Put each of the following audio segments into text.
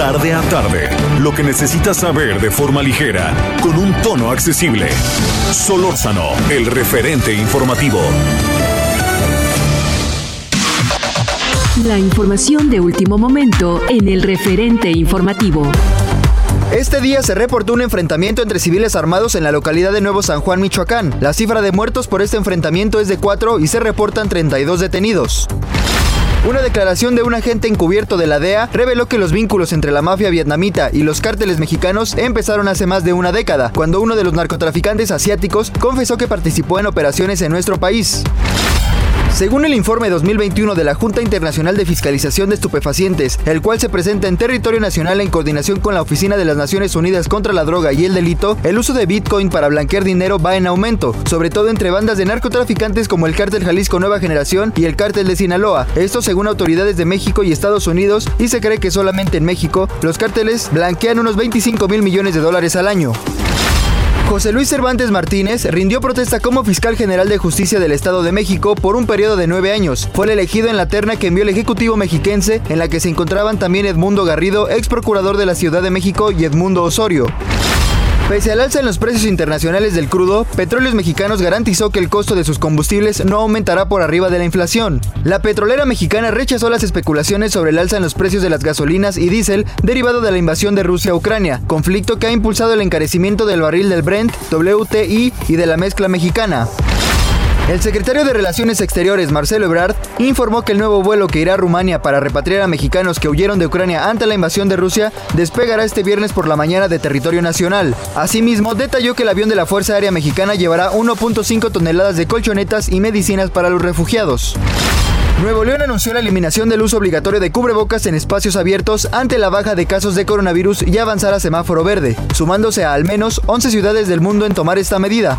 Tarde a tarde, lo que necesitas saber de forma ligera, con un tono accesible. Solórzano, el referente informativo. La información de último momento en el referente informativo. Este día se reportó un enfrentamiento entre civiles armados en la localidad de Nuevo San Juan, Michoacán. La cifra de muertos por este enfrentamiento es de 4 y se reportan 32 detenidos. Una declaración de un agente encubierto de la DEA reveló que los vínculos entre la mafia vietnamita y los cárteles mexicanos empezaron hace más de una década, cuando uno de los narcotraficantes asiáticos confesó que participó en operaciones en nuestro país. Según el informe 2021 de la Junta Internacional de Fiscalización de Estupefacientes, el cual se presenta en territorio nacional en coordinación con la Oficina de las Naciones Unidas contra la Droga y el Delito, el uso de Bitcoin para blanquear dinero va en aumento, sobre todo entre bandas de narcotraficantes como el Cártel Jalisco Nueva Generación y el Cártel de Sinaloa. Esto según autoridades de México y Estados Unidos, y se cree que solamente en México los cárteles blanquean unos 25 mil millones de dólares al año. José Luis Cervantes Martínez rindió protesta como fiscal general de justicia del Estado de México por un periodo de nueve años. Fue el elegido en la terna que envió el Ejecutivo mexiquense, en la que se encontraban también Edmundo Garrido, ex procurador de la Ciudad de México, y Edmundo Osorio. Pese al alza en los precios internacionales del crudo, Petróleos Mexicanos garantizó que el costo de sus combustibles no aumentará por arriba de la inflación. La petrolera mexicana rechazó las especulaciones sobre el alza en los precios de las gasolinas y diésel derivado de la invasión de Rusia a Ucrania, conflicto que ha impulsado el encarecimiento del barril del Brent, WTI y de la mezcla mexicana. El secretario de Relaciones Exteriores, Marcelo Ebrard, informó que el nuevo vuelo que irá a Rumania para repatriar a mexicanos que huyeron de Ucrania ante la invasión de Rusia despegará este viernes por la mañana de territorio nacional. Asimismo, detalló que el avión de la Fuerza Aérea Mexicana llevará 1.5 toneladas de colchonetas y medicinas para los refugiados. Nuevo León anunció la eliminación del uso obligatorio de cubrebocas en espacios abiertos ante la baja de casos de coronavirus y avanzar a semáforo verde, sumándose a al menos 11 ciudades del mundo en tomar esta medida.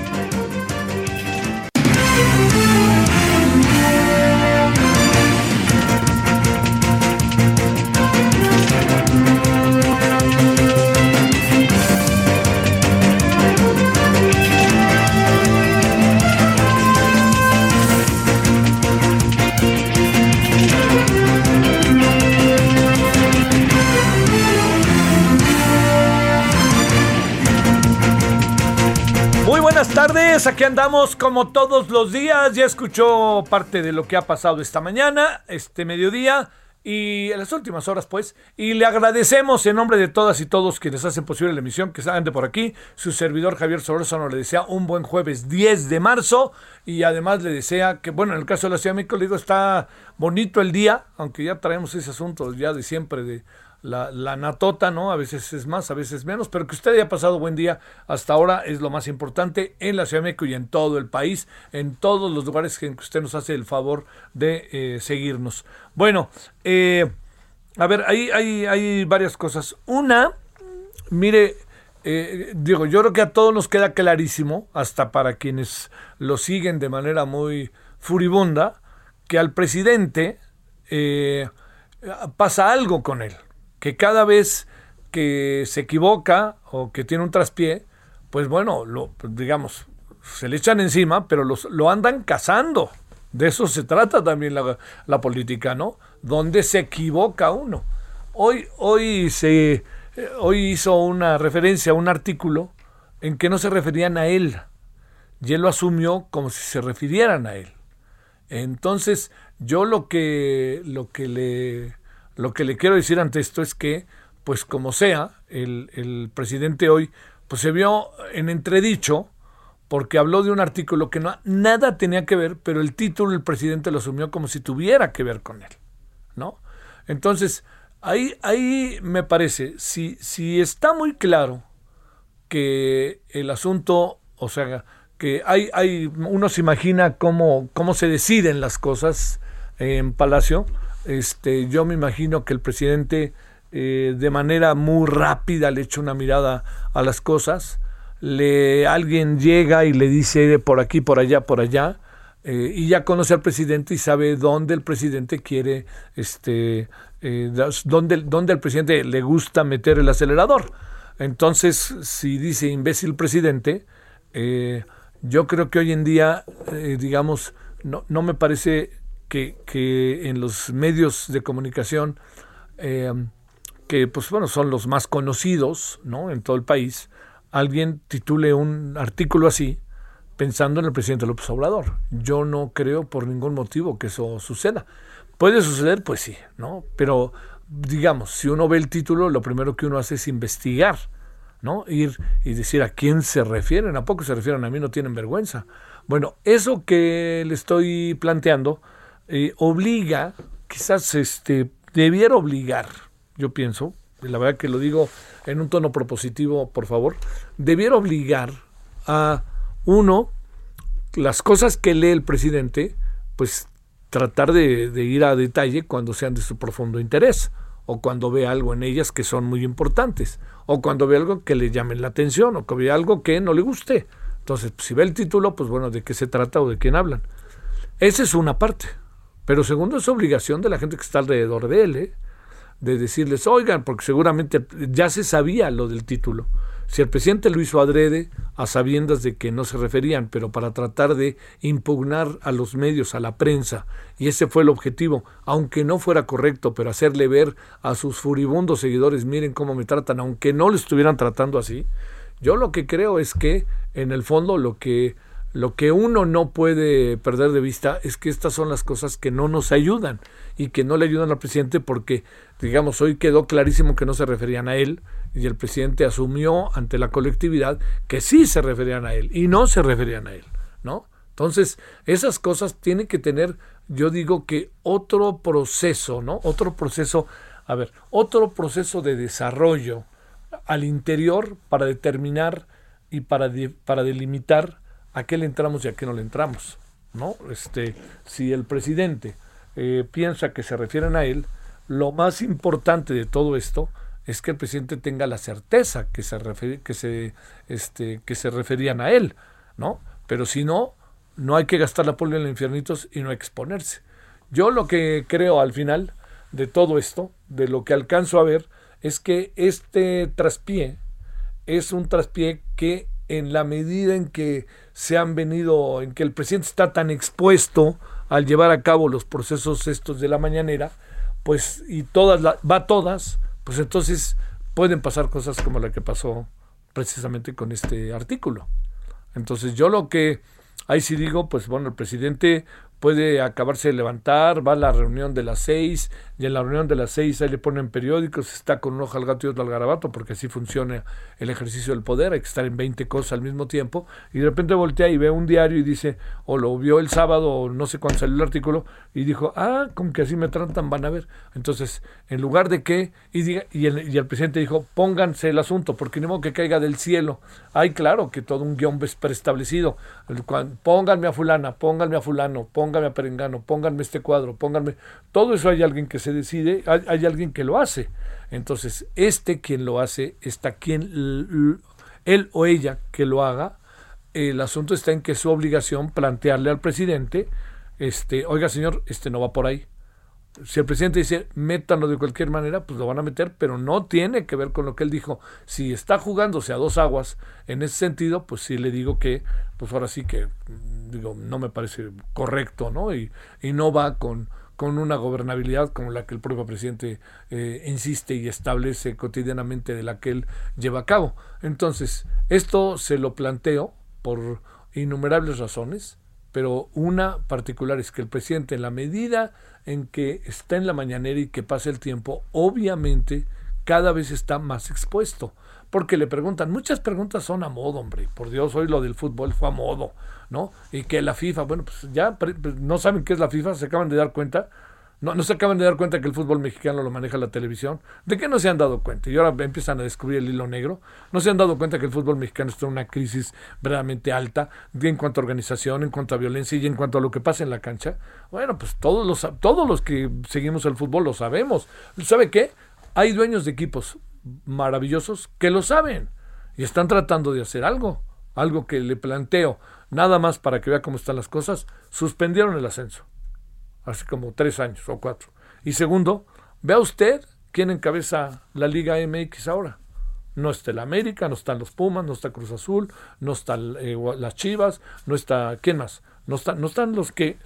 Buenas tardes, aquí andamos como todos los días. Ya escuchó parte de lo que ha pasado esta mañana, este mediodía y en las últimas horas, pues. Y le agradecemos en nombre de todas y todos quienes hacen posible la emisión que salgan de por aquí. Su servidor Javier Solórzano le desea un buen jueves 10 de marzo y además le desea que, bueno, en el caso de la Ciudad de México, le digo, está bonito el día, aunque ya traemos ese asunto ya de siempre de la, la, natota, ¿no? A veces es más, a veces menos, pero que usted haya pasado buen día hasta ahora es lo más importante en la Ciudad de México y en todo el país, en todos los lugares en que usted nos hace el favor de eh, seguirnos. Bueno, eh, a ver, hay, hay, hay varias cosas. Una, mire, eh, digo, yo creo que a todos nos queda clarísimo, hasta para quienes lo siguen de manera muy furibunda, que al presidente pasa algo con él que cada vez que se equivoca o que tiene un traspié, pues bueno, lo, digamos, se le echan encima, pero los, lo andan cazando. De eso se trata también la, la, política, ¿no? Donde se equivoca uno. Hoy, hoy, se, hoy hizo una referencia a un artículo en que no se referían a él. Y él lo asumió como si se refirieran a él. Entonces, yo lo que, lo que le lo que le quiero decir ante esto es que, pues como sea, el, el presidente hoy pues se vio en entredicho porque habló de un artículo que no, nada tenía que ver, pero el título el presidente lo asumió como si tuviera que ver con él, ¿no? Entonces, ahí, ahí me parece, si, si está muy claro que el asunto, o sea, que hay, hay uno se imagina cómo, cómo se deciden las cosas en Palacio, este, yo me imagino que el presidente eh, de manera muy rápida le echa una mirada a las cosas, le, alguien llega y le dice por aquí, por allá, por allá, eh, y ya conoce al presidente y sabe dónde el presidente quiere, este, eh, dónde, al presidente le gusta meter el acelerador. Entonces, si dice imbécil presidente, yo creo que hoy en día, digamos, no me parece que, que en los medios de comunicación, eh, que pues bueno, son los más conocidos ¿no? en todo el país, alguien titule un artículo así pensando en el presidente López Obrador. Yo no creo por ningún motivo que eso suceda. Puede suceder, pues sí, ¿no? Pero digamos, si uno ve el título, lo primero que uno hace es investigar, ¿no? Ir y decir a quién se refieren, a poco se refieren a mí, no tienen vergüenza. Bueno, eso que le estoy planteando, eh, obliga, quizás este, debiera obligar, yo pienso, la verdad que lo digo en un tono propositivo, por favor, debiera obligar a uno, las cosas que lee el presidente, pues tratar de, de, ir a detalle cuando sean de su profundo interés, o cuando ve algo en ellas que son muy importantes, o cuando ve algo que le llame la atención, o que ve algo que no le guste. Entonces, si ve el título, pues bueno, de qué se trata o de quién hablan. Esa es una parte. Pero segundo, es obligación de la gente que está alrededor de él, ¿eh? de decirles, oigan, porque seguramente ya se sabía lo del título. Si el presidente lo hizo adrede, a sabiendas de que no se referían, pero para tratar de impugnar a los medios, a la prensa, y ese fue el objetivo, aunque no fuera correcto, pero hacerle ver a sus furibundos seguidores, miren cómo me tratan, aunque no lo estuvieran tratando así, yo lo que creo es que, en el fondo, lo que lo que uno no puede perder de vista es que estas son las cosas que no nos ayudan y que no le ayudan al presidente porque, digamos, hoy quedó clarísimo que no se referían a él y el presidente asumió ante la colectividad que sí se referían a él y no se referían a él, ¿no? Entonces, esas cosas tienen que tener, yo digo que otro proceso, ¿no? Otro proceso, a ver, otro proceso de desarrollo al interior para determinar y para, para delimitar a qué le entramos y a qué no le entramos. ¿no? Este, si el presidente eh, piensa que se refieren a él, lo más importante de todo esto es que el presidente tenga la certeza que se, que se, este, que se referían a él, ¿no? Pero si no, no hay que gastar la polvo en los infiernitos y no exponerse. Yo lo que creo al final de todo esto, de lo que alcanzo a ver, es que este traspié es un traspié que en la medida en que se han venido, en que el presidente está tan expuesto al llevar a cabo los procesos estos de la mañanera, pues y todas va todas, pues entonces pueden pasar cosas como la que pasó precisamente con este artículo. Entonces yo lo que ahí sí digo, pues bueno, el presidente puede acabarse de levantar, va a la reunión de las seis, y en la reunión de las seis ahí le ponen periódicos, está con un ojo al gato y otro al garabato, porque así funciona el ejercicio del poder, hay que estar en 20 cosas al mismo tiempo, y de repente voltea y ve un diario y dice, o lo vio el sábado, o no sé cuándo salió el artículo, y dijo, ah, como que así me tratan, van a ver. Entonces, en lugar de que, y, diga, y, el, y el presidente dijo, pónganse el asunto, porque modo que caiga del cielo. Hay claro que todo un guion preestablecido, pónganme a fulana, pónganme a fulano, pónganme póngame a Perengano, pónganme este cuadro, pónganme. Todo eso hay alguien que se decide, hay, alguien que lo hace. Entonces, este quien lo hace, está quien, él o ella que lo haga. El asunto está en que es su obligación plantearle al presidente, este, oiga señor, este no va por ahí. Si el presidente dice, métanlo de cualquier manera, pues lo van a meter, pero no tiene que ver con lo que él dijo. Si está jugándose a dos aguas en ese sentido, pues sí le digo que, pues ahora sí que digo, no me parece correcto, ¿no? Y, y no va con, con una gobernabilidad como la que el propio presidente eh, insiste y establece cotidianamente de la que él lleva a cabo. Entonces, esto se lo planteo por innumerables razones, pero una particular es que el presidente, en la medida en que está en la mañanera y que pasa el tiempo, obviamente cada vez está más expuesto porque le preguntan, muchas preguntas son a modo, hombre, por Dios, hoy lo del fútbol fue a modo, ¿no? Y que la FIFA, bueno, pues ya no saben qué es la FIFA, se acaban de dar cuenta, No, no se acaban de dar cuenta que el fútbol mexicano lo maneja la televisión. ¿De qué no se han dado cuenta? Y ahora empiezan a descubrir el hilo negro. ¿No se han dado cuenta que el fútbol mexicano está en una crisis verdaderamente alta en cuanto a organización, en cuanto a violencia y en cuanto a lo que pasa en la cancha? Bueno, pues todos los, todos los que seguimos el fútbol lo sabemos. ¿Sabe qué? Hay dueños de equipos maravillosos que lo saben y están tratando de hacer algo. Algo que le planteo, nada más para que vea cómo están las cosas, suspendieron el ascenso hace como tres años o cuatro. Y segundo, vea usted quién encabeza la Liga MX ahora. No está el América, no están los Pumas, no está Cruz Azul, no están eh, las Chivas, no está, ¿quién más? No, está, no están los que,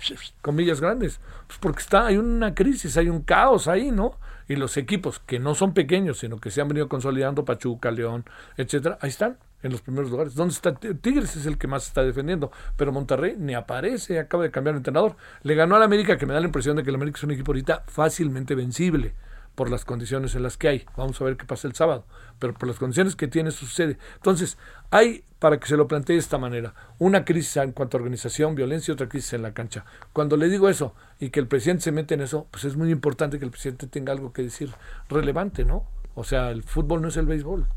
comillas grandes, pues porque está, hay una crisis, hay un caos ahí, ¿no? Y los equipos que no son pequeños, sino que se han venido consolidando, Pachuca, León, etcétera, ahí están, en los primeros lugares. ¿Dónde está Tigres? Es el que más está defendiendo. Pero Monterrey ni aparece, acaba de cambiar de entrenador. Le ganó al América, que me da la impresión de que el América es un equipo ahorita fácilmente vencible por las condiciones en las que hay. Vamos a ver qué pasa el sábado. Pero por las condiciones que tiene sucede. Entonces, hay, para que se lo plantee de esta manera, una crisis en cuanto a organización, violencia y otra crisis en la cancha. Cuando le digo eso y que el presidente se mete en eso, pues es muy importante que el presidente tenga algo que decir relevante, ¿no? O sea, el fútbol no es el béisbol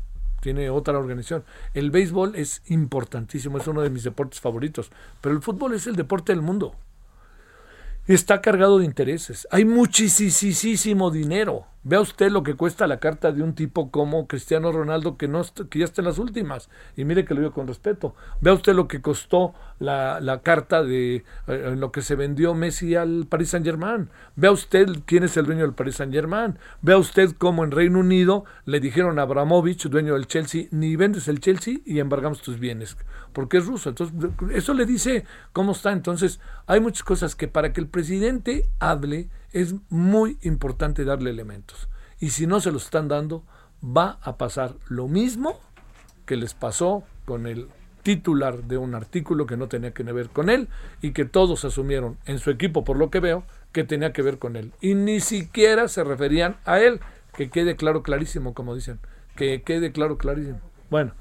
tiene otra organización. El béisbol es importantísimo, es uno de mis deportes favoritos, pero el fútbol es el deporte del mundo. Está cargado de intereses. Hay muchísimo dinero. Vea usted lo que cuesta la carta de un tipo como Cristiano Ronaldo que, no que ya está en las últimas. Y mire que lo digo con respeto. Vea usted lo que costó la, la carta de eh, lo que se vendió Messi al Paris Saint Germain. Vea usted quién es el dueño del Paris Saint Germain. Vea usted cómo en Reino Unido le dijeron a Abramovich, dueño del Chelsea, ni vendes el Chelsea y embargamos tus bienes. Porque es ruso. Entonces, eso le dice cómo está. Entonces, hay muchas cosas que para que el presidente hable es muy importante darle elementos. Y si no se los están dando, va a pasar lo mismo que les pasó con el titular de un artículo que no tenía que ver con él y que todos asumieron en su equipo, por lo que veo, que tenía que ver con él. Y ni siquiera se referían a él, que quede claro, clarísimo, como dicen, que quede claro, clarísimo. Bueno,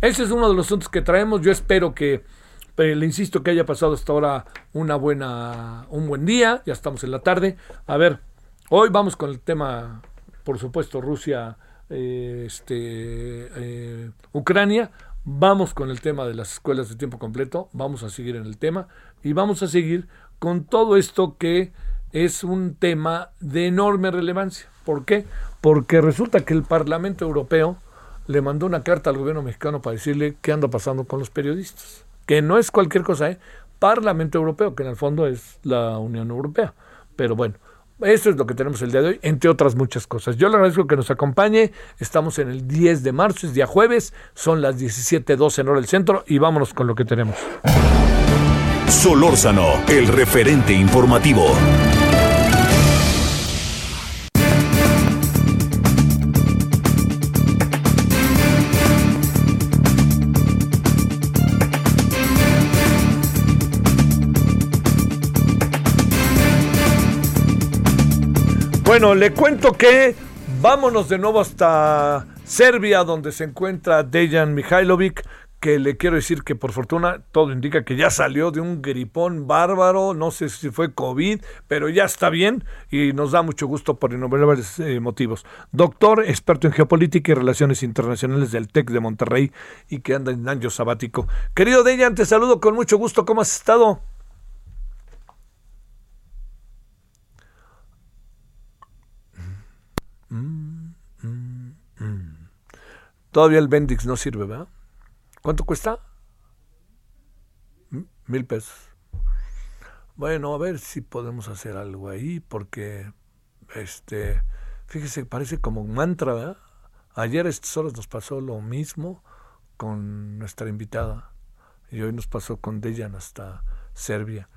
ese es uno de los asuntos que traemos. Yo espero que le insisto que haya pasado hasta ahora una buena, un buen día, ya estamos en la tarde. A ver, hoy vamos con el tema, por supuesto, Rusia, eh, este, eh, Ucrania. Vamos con el tema de las escuelas de tiempo completo, vamos a seguir en el tema y vamos a seguir con todo esto que es un tema de enorme relevancia. ¿Por qué? Porque resulta que el Parlamento Europeo le mandó una carta al gobierno mexicano para decirle qué anda pasando con los periodistas que no es cualquier cosa, ¿eh? Parlamento Europeo, que en el fondo es la Unión Europea. Pero bueno, eso es lo que tenemos el día de hoy, entre otras muchas cosas. Yo le agradezco que nos acompañe. Estamos en el 10 de marzo, es día jueves, son las 17.12 en hora del centro y vámonos con lo que tenemos. Solórzano, el referente informativo. Bueno, le cuento que vámonos de nuevo hasta Serbia, donde se encuentra Dejan Mihailovic, que le quiero decir que por fortuna todo indica que ya salió de un gripón bárbaro, no sé si fue COVID, pero ya está bien y nos da mucho gusto por innumerables eh, motivos. Doctor, experto en geopolítica y relaciones internacionales del TEC de Monterrey y que anda en año sabático. Querido Dejan, te saludo con mucho gusto, ¿cómo has estado? Mm, mm, mm. Todavía el Bendix no sirve, ¿verdad? ¿Cuánto cuesta? Mil pesos. Bueno, a ver si podemos hacer algo ahí, porque, este, fíjese, parece como un mantra, ¿verdad? Ayer a estas horas nos pasó lo mismo con nuestra invitada, y hoy nos pasó con Dejan hasta Serbia.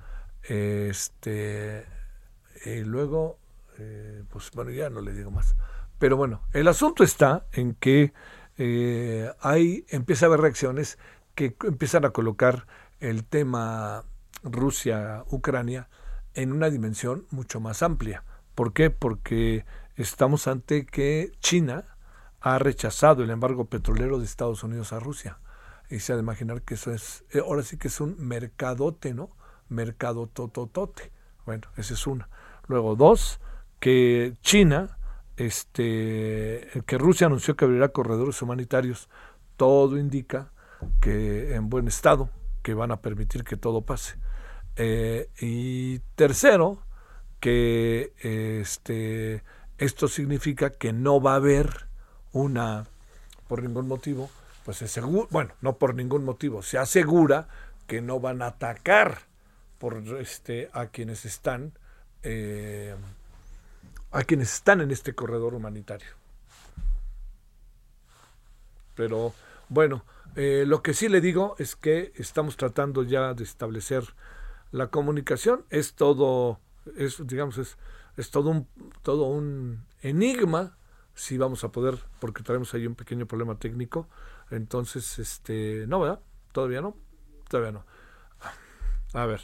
Este, y luego eh, pues bueno, ya no le digo más. Pero bueno, el asunto está en que eh, hay, empieza a haber reacciones que empiezan a colocar el tema Rusia-Ucrania en una dimensión mucho más amplia. ¿Por qué? Porque estamos ante que China ha rechazado el embargo petrolero de Estados Unidos a Rusia. Y se ha de imaginar que eso es, eh, ahora sí que es un mercadote, ¿no? Mercado tototote. Bueno, esa es una. Luego, dos, que China, este, que Rusia anunció que abrirá corredores humanitarios. Todo indica que en buen estado, que van a permitir que todo pase. Eh, y tercero, que este, esto significa que no va a haber una, por ningún motivo, pues se seguro, bueno, no por ningún motivo, se asegura que no van a atacar por este a quienes están eh, a quienes están en este corredor humanitario. Pero bueno, eh, lo que sí le digo es que estamos tratando ya de establecer la comunicación. Es todo, es, digamos, es, es todo un todo un enigma si vamos a poder, porque tenemos ahí un pequeño problema técnico, entonces, este, no, ¿verdad? Todavía no, todavía no. A ver,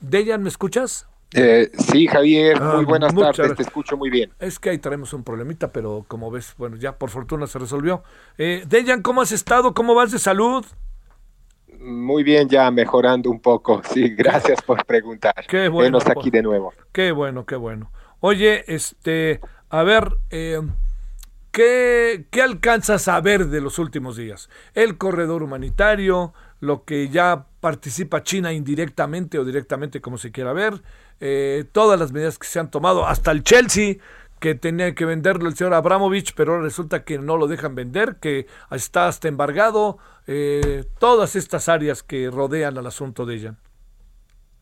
Dejan, ¿me escuchas? Eh, sí, Javier, muy Ah, buenas muchas tardes, gracias. te escucho muy bien. Es que ahí traemos un problemita, pero como ves, bueno, ya por fortuna se resolvió. Eh, Dejan, ¿cómo has estado? ¿Cómo vas de salud? Muy bien, ya mejorando un poco. Sí, gracias por preguntar. Qué bueno, Venos aquí pues. de nuevo. Qué bueno, qué bueno. Oye, este, a ver, eh, ¿qué, ¿qué alcanzas a ver de los últimos días? El corredor humanitario, lo que ya participa China indirectamente o directamente, como se quiera ver, eh, todas las medidas que se han tomado, hasta el Chelsea, que tenía que venderlo el señor Abramovich, pero resulta que no lo dejan vender, que está hasta embargado, eh, todas estas áreas que rodean al asunto de ella.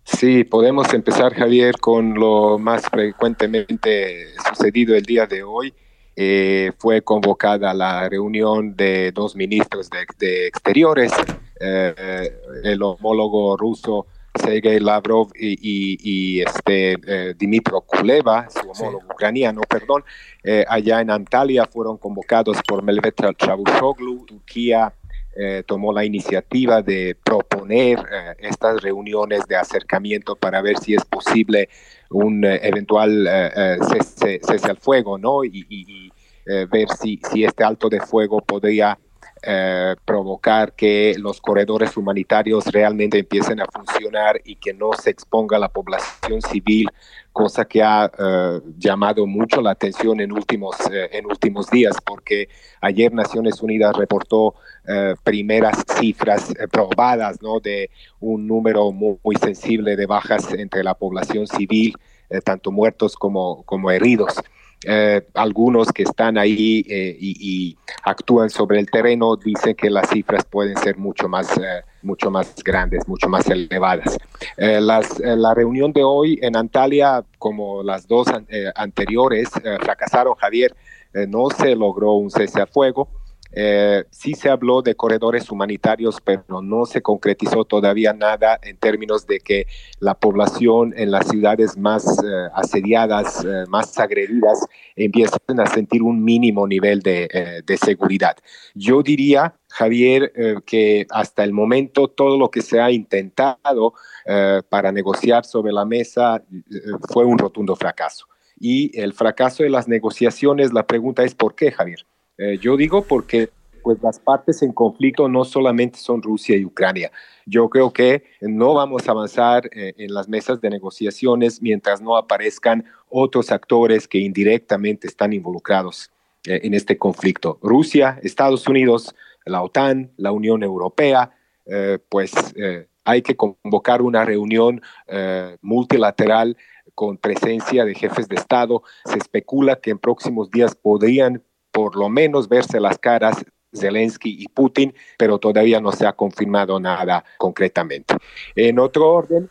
Sí, podemos empezar, Javier, con lo más frecuentemente sucedido el día de hoy. Eh, fue convocada la reunión de dos ministros de, de Exteriores, eh, el homólogo ruso Sergei Lavrov y, y- y, este eh, Dimitro Kuleva, su homólogo ucraniano, perdón, eh, allá en Antalya fueron convocados por Mevlut Cavusoglu, Turquía eh, tomó la iniciativa de proponer eh, estas reuniones de acercamiento para ver si es posible un eh, eventual eh, cese, cese al fuego, ¿no? Y, ver si, este alto de fuego podría provocar que los corredores humanitarios realmente empiecen a funcionar y que no se exponga la población civil, cosa que ha eh, llamado mucho la atención en últimos, eh, en últimos días, porque ayer Naciones Unidas reportó eh, primeras cifras probadas ¿no? de un número muy, sensible de bajas entre la población civil, tanto muertos como, como heridos. Eh, algunos que están ahí eh, y, y actúan sobre el terreno dicen que las cifras pueden ser mucho más, eh, mucho más grandes, mucho más elevadas. Eh, las, la reunión de hoy en Antalya, como las dos an- anteriores, fracasaron, Javier. No se logró un cese al fuego. Eh, sí se habló de corredores humanitarios, pero no se concretizó todavía nada en términos de que la población en las ciudades más eh, asediadas, eh, más agredidas, empiecen a sentir un mínimo nivel de, seguridad. Yo diría, Javier, que hasta el momento todo lo que se ha intentado para negociar sobre la mesa fue un rotundo fracaso. Y el fracaso de las negociaciones, la pregunta es ¿por qué, Javier? Eh, yo digo porque pues las partes en conflicto no solamente son Rusia y Ucrania. Yo creo que no vamos a avanzar eh, en las mesas de negociaciones mientras no aparezcan otros actores que indirectamente están involucrados eh, en este conflicto. Rusia, Estados Unidos, la OTAN, la Unión Europea, pues hay que convocar una reunión multilateral con presencia de jefes de Estado. Se especula que en próximos días podrían por lo menos verse las caras Zelensky y Putin, pero todavía no se ha confirmado nada concretamente. En otro orden,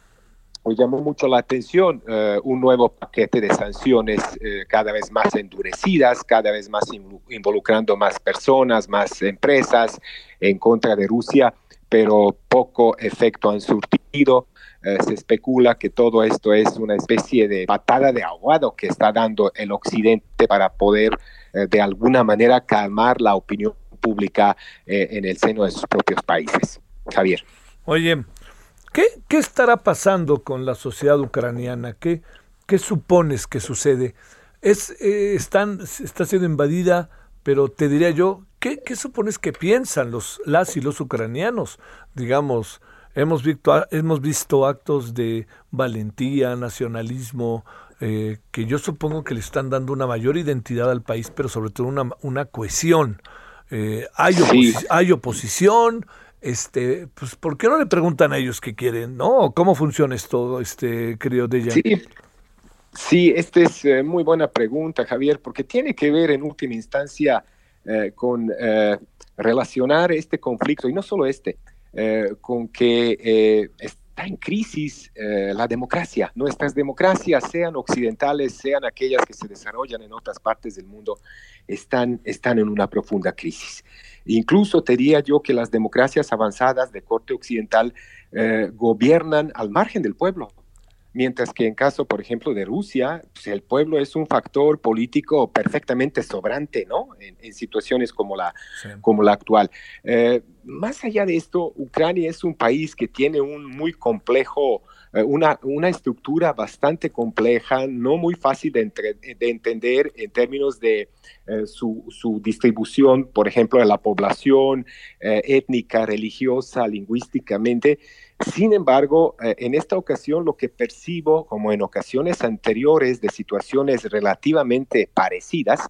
me llamó mucho la atención eh, un nuevo paquete de sanciones eh, cada vez más endurecidas, cada vez más involucrando más personas, más empresas en contra de Rusia, pero poco efecto han surtido. Eh, se especula que todo esto es una especie de patada de ahogado que está dando el Occidente para poder eh, de alguna manera calmar la opinión pública eh, en el seno de sus propios países. Javier. Oye, ¿qué, qué estará pasando con la sociedad ucraniana? ¿Qué, qué supones que sucede? Es, están, está siendo invadida, pero te diría yo, ¿qué, qué supones que piensan los, las y los ucranianos? Digamos, hemos visto, hemos visto actos de valentía, nacionalismo, eh, que yo supongo que le están dando una mayor identidad al país, pero sobre todo una, una cohesión. Eh, hay, hay oposición, este, pues, ¿por qué no le preguntan a ellos qué quieren, no? ¿Cómo funciona esto, este, querido Dejan? Sí, sí, esta es eh, muy buena pregunta, Javier, porque tiene que ver en última instancia con relacionar este conflicto, y no solo este, con que está en crisis eh, la democracia. Nuestras democracias, sean occidentales, sean aquellas que se desarrollan en otras partes del mundo, están, están en una profunda crisis. Incluso te diría yo que las democracias avanzadas de corte occidental eh, gobiernan al margen del pueblo mientras que en caso, por ejemplo, de Rusia, pues, el pueblo es un factor político perfectamente sobrante, ¿no? En, situaciones como la, como la actual. Eh, más allá de esto, Ucrania es un país que tiene un muy complejo, una, una estructura bastante compleja, no muy fácil de, de entender en términos de eh, su, su, distribución, por ejemplo, de la población étnica, religiosa, lingüísticamente. Sin embargo, eh, en esta ocasión lo que percibo, como en ocasiones anteriores de situaciones relativamente parecidas,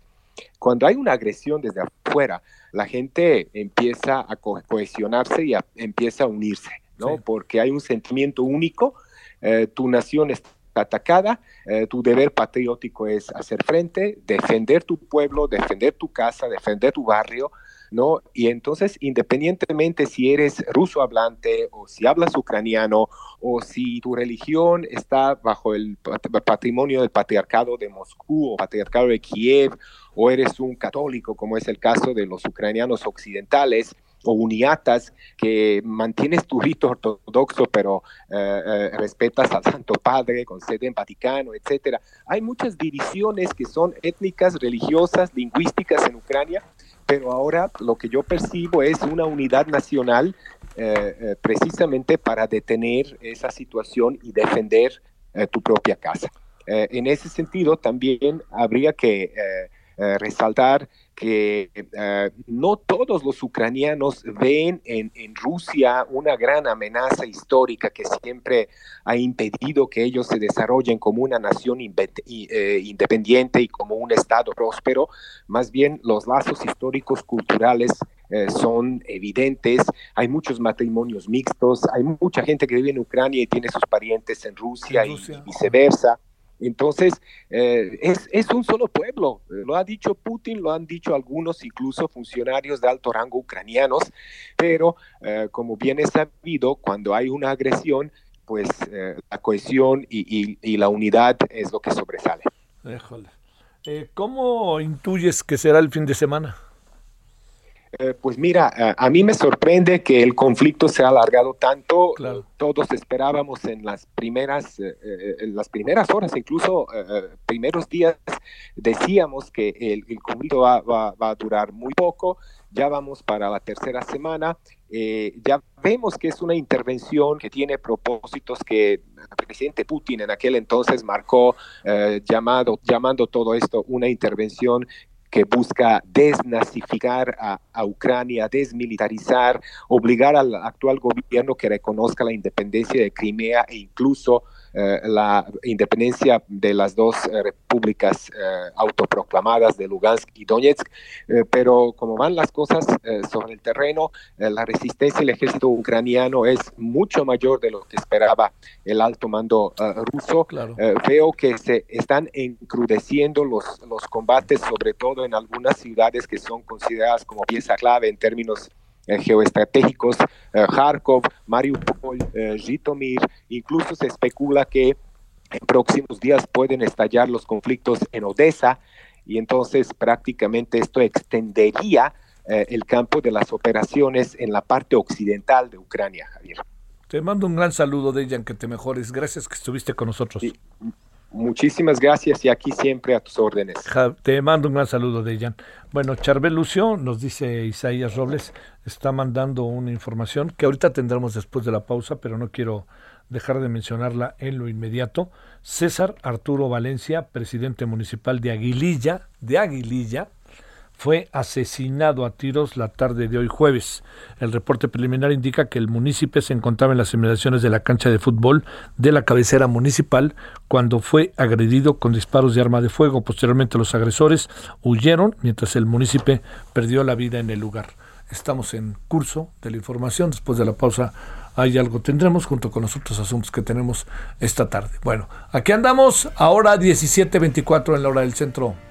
cuando hay una agresión desde afuera, la gente empieza a cohesionarse y empieza a unirse, ¿no? Porque hay un sentimiento único, eh, tu nación está atacada, eh, tu deber patriótico es hacer frente, defender tu pueblo, defender tu casa, defender tu barrio, ¿no? Y entonces, independientemente si eres ruso hablante o si hablas ucraniano o si tu religión está bajo el patrimonio del patriarcado de Moscú o patriarcado de Kiev o eres un católico, como es el caso de los ucranianos occidentales, o uniatas, que mantienes tu rito ortodoxo, pero eh, eh, respetas al Santo Padre con sede en Vaticano, etcétera. Hay muchas divisiones que son étnicas, religiosas, lingüísticas en Ucrania, pero ahora lo que yo percibo es una unidad nacional eh, eh, precisamente para detener esa situación y defender eh, tu propia casa. en ese sentido, también habría que resaltar que eh, no todos los ucranianos ven en, Rusia una gran amenaza histórica que siempre ha impedido que ellos se desarrollen como una nación eh, independiente y como un Estado próspero. Más bien los lazos históricos culturales eh, son evidentes. Hay muchos matrimonios mixtos, hay mucha gente que vive en Ucrania y tiene sus parientes en Rusia. y viceversa. Entonces, eh, es, un solo pueblo. Lo ha dicho Putin, lo han dicho algunos, incluso funcionarios de alto rango ucranianos, pero eh, como bien es sabido, cuando hay una agresión, pues eh, la cohesión y, la unidad es lo que sobresale. ¿Cómo intuyes que será el fin de semana? Eh, pues mira, a, mí me sorprende que el conflicto se ha alargado tanto. Todos esperábamos en las primeras, eh, eh, en las primeras horas, incluso primeros días, decíamos que el, conflicto va, a durar muy poco. Ya vamos para la tercera semana. ya vemos que es una intervención que tiene propósitos que el presidente Putin en aquel entonces marcó, llamado, llamando todo esto una intervención que busca desnazificar a, Ucrania, desmilitarizar, obligar al actual gobierno que reconozca la independencia de Crimea e incluso la independencia de las dos eh, repúblicas eh, autoproclamadas de Lugansk y Donetsk, pero como van las cosas sobre el terreno, la resistencia del ejército ucraniano es mucho mayor de lo que esperaba el alto mando ruso. veo que se están encrudeciendo los, los combates, sobre todo en algunas ciudades que son consideradas como pieza clave en términos eh, geoestratégicos, eh, Kharkov, Mariupol, eh, Zhytomyr, incluso se especula que en próximos días pueden estallar los conflictos en Odessa y entonces prácticamente esto extendería el campo de las operaciones en la parte occidental de Ucrania, Javier. Te mando un gran saludo, Dejan, que te mejores. Gracias que estuviste con nosotros. Muchísimas gracias y aquí siempre a tus órdenes. te mando un gran saludo, Dejan. Bueno, Charbel Lucio, nos dice Isaías Robles, está mandando una información que ahorita tendremos después de la pausa, pero no quiero dejar de mencionarla en lo inmediato. César Arturo Valencia, presidente municipal de Aguililla, de Aguililla, fue asesinado a tiros la tarde de hoy jueves. El reporte preliminar indica que el municipio se encontraba en las inmediaciones de la cancha de fútbol de la cabecera municipal cuando fue agredido con disparos de arma de fuego. Posteriormente los agresores huyeron mientras el municipio perdió la vida en el lugar. Estamos en curso de la información. Después de la pausa hay algo tendremos junto con los otros asuntos que tenemos esta tarde. Bueno, aquí andamos ahora 17.24 en la hora del centro.